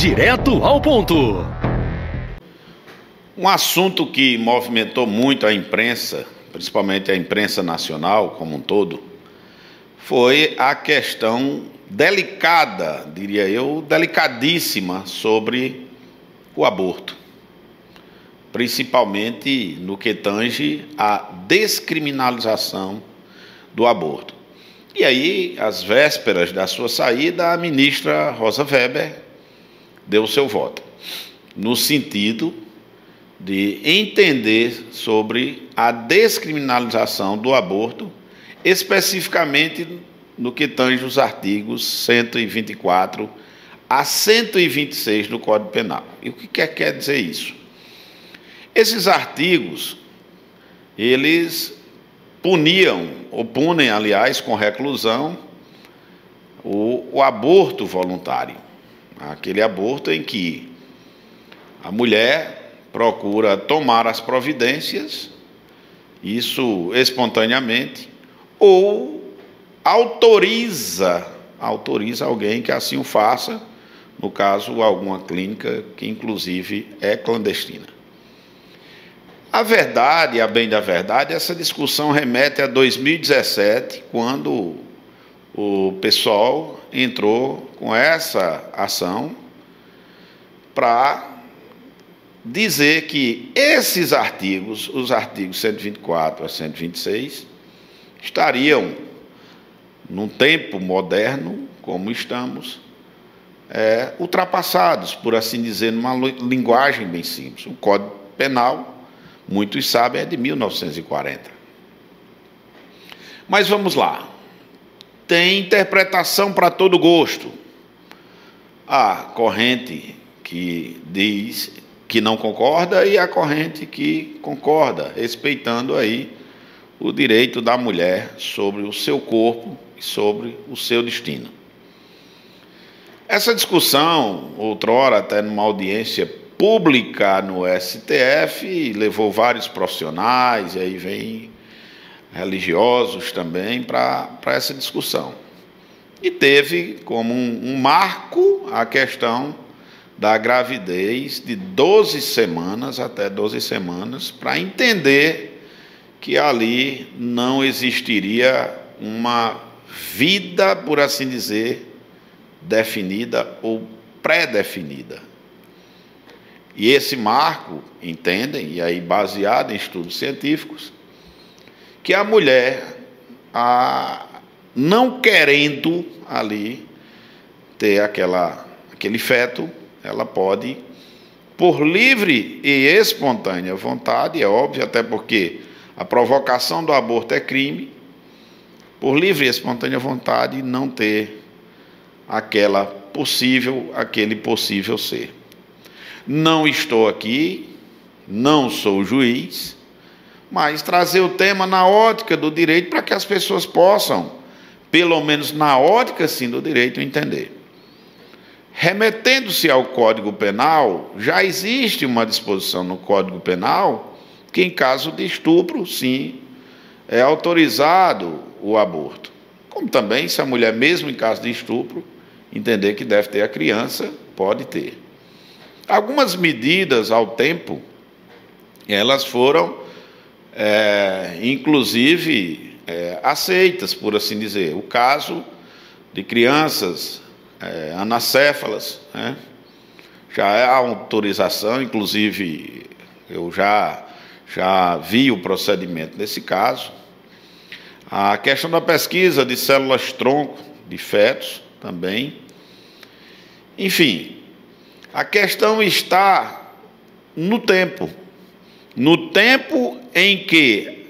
direto ao ponto. Um assunto que movimentou muito a imprensa, principalmente a imprensa nacional como um todo, foi a questão delicada, diria eu, delicadíssima sobre o aborto. Principalmente no que tange à descriminalização do aborto. E aí, às vésperas da sua saída, a ministra Rosa Weber deu o seu voto, no sentido de entender sobre a descriminalização do aborto, especificamente no que tange os artigos 124 a 126 do Código Penal. E o que quer, quer dizer isso? Esses artigos, eles puniam, ou punem, aliás, com reclusão, o, o aborto voluntário. Aquele aborto em que a mulher procura tomar as providências, isso espontaneamente, ou autoriza, autoriza alguém que assim o faça, no caso, alguma clínica que inclusive é clandestina. A verdade, a bem da verdade, essa discussão remete a 2017, quando o pessoal entrou com essa ação para dizer que esses artigos, os artigos 124 a 126, estariam, num tempo moderno como estamos, é, ultrapassados, por assim dizer, numa linguagem bem simples. O Código Penal muitos sabem, é de 1940. Mas vamos lá. Tem interpretação para todo gosto. A corrente que diz que não concorda e a corrente que concorda, respeitando aí o direito da mulher sobre o seu corpo e sobre o seu destino. Essa discussão, outrora até numa audiência pública no STF, levou vários profissionais, e aí vem religiosos também para essa discussão. E teve como um, um marco a questão da gravidez de 12 semanas até 12 semanas, para entender que ali não existiria uma vida, por assim dizer, definida ou pré-definida. E esse marco, entendem, e aí baseado em estudos científicos, que a mulher, a, não querendo ali ter aquela, aquele feto, ela pode, por livre e espontânea vontade, é óbvio, até porque a provocação do aborto é crime, por livre e espontânea vontade, não ter aquela possível, aquele possível ser. Não estou aqui, não sou juiz, mas trazer o tema na ótica do direito para que as pessoas possam, pelo menos na ótica sim do direito, entender. Remetendo-se ao Código Penal, já existe uma disposição no Código Penal que, em caso de estupro, sim, é autorizado o aborto. Como também, se a mulher, mesmo em caso de estupro, entender que deve ter a criança, pode ter. Algumas medidas ao tempo, elas foram, é, inclusive, é, aceitas, por assim dizer. O caso de crianças é, anacéfalas, né? já há autorização, inclusive eu já, já vi o procedimento nesse caso. A questão da pesquisa de células tronco de fetos também. Enfim, a questão está no tempo. No tempo em que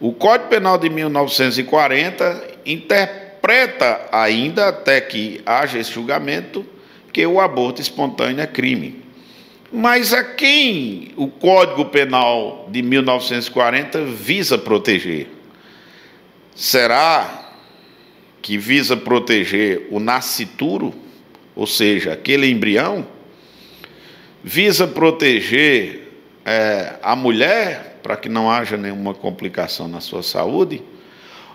o Código Penal de 1940 interpreta ainda, até que haja esse julgamento, que o aborto espontâneo é crime. Mas a quem o Código Penal de 1940 visa proteger? Será que visa proteger o nascituro? ou seja, aquele embrião, visa proteger é, a mulher para que não haja nenhuma complicação na sua saúde?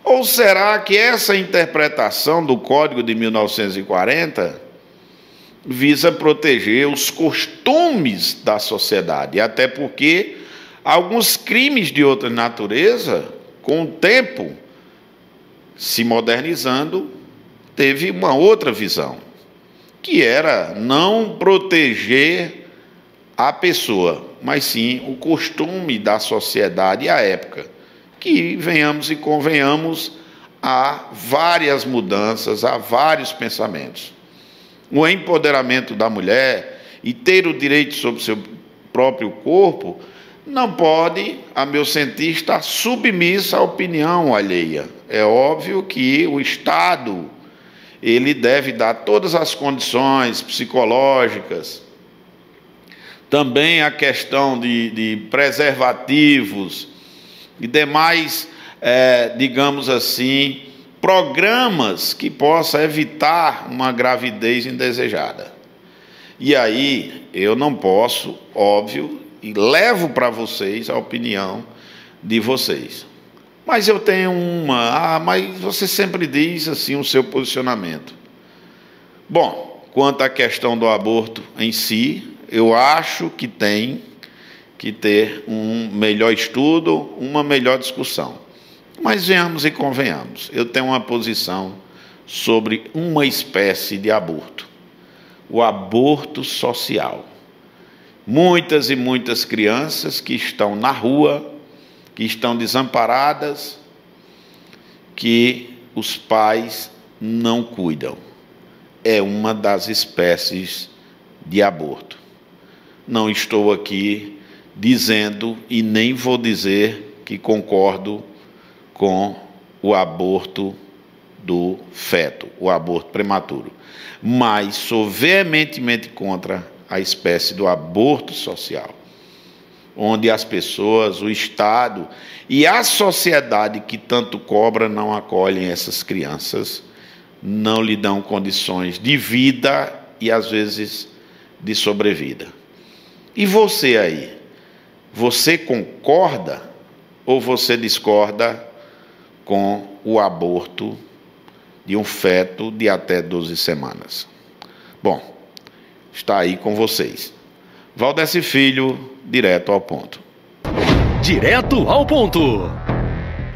Ou será que essa interpretação do Código de 1940 visa proteger os costumes da sociedade, até porque alguns crimes de outra natureza, com o tempo se modernizando, teve uma outra visão, que era não proteger a pessoa, mas sim o costume da sociedade e a época. Que venhamos e convenhamos, há várias mudanças, há vários pensamentos. O empoderamento da mulher e ter o direito sobre seu próprio corpo não pode, a meu sentir, estar submissa à opinião alheia. É óbvio que o Estado ele deve dar todas as condições psicológicas, também a questão de, de preservativos e demais, é, digamos assim, programas que possa evitar uma gravidez indesejada. E aí eu não posso, óbvio, e levo para vocês a opinião de vocês. Mas eu tenho uma, ah, mas você sempre diz assim o seu posicionamento. Bom, quanto à questão do aborto em si, eu acho que tem que ter um melhor estudo, uma melhor discussão. Mas venhamos e convenhamos, eu tenho uma posição sobre uma espécie de aborto: o aborto social. Muitas e muitas crianças que estão na rua, que estão desamparadas, que os pais não cuidam. É uma das espécies de aborto. Não estou aqui dizendo e nem vou dizer que concordo com o aborto do feto, o aborto prematuro, mas sou veementemente contra a espécie do aborto social, onde as pessoas, o Estado e a sociedade que tanto cobra não acolhem essas crianças, não lhe dão condições de vida e às vezes de sobrevida. E você aí? Você concorda ou você discorda com o aborto de um feto de até 12 semanas? Bom, está aí com vocês. Valdeci Filho, direto ao ponto. Direto ao ponto.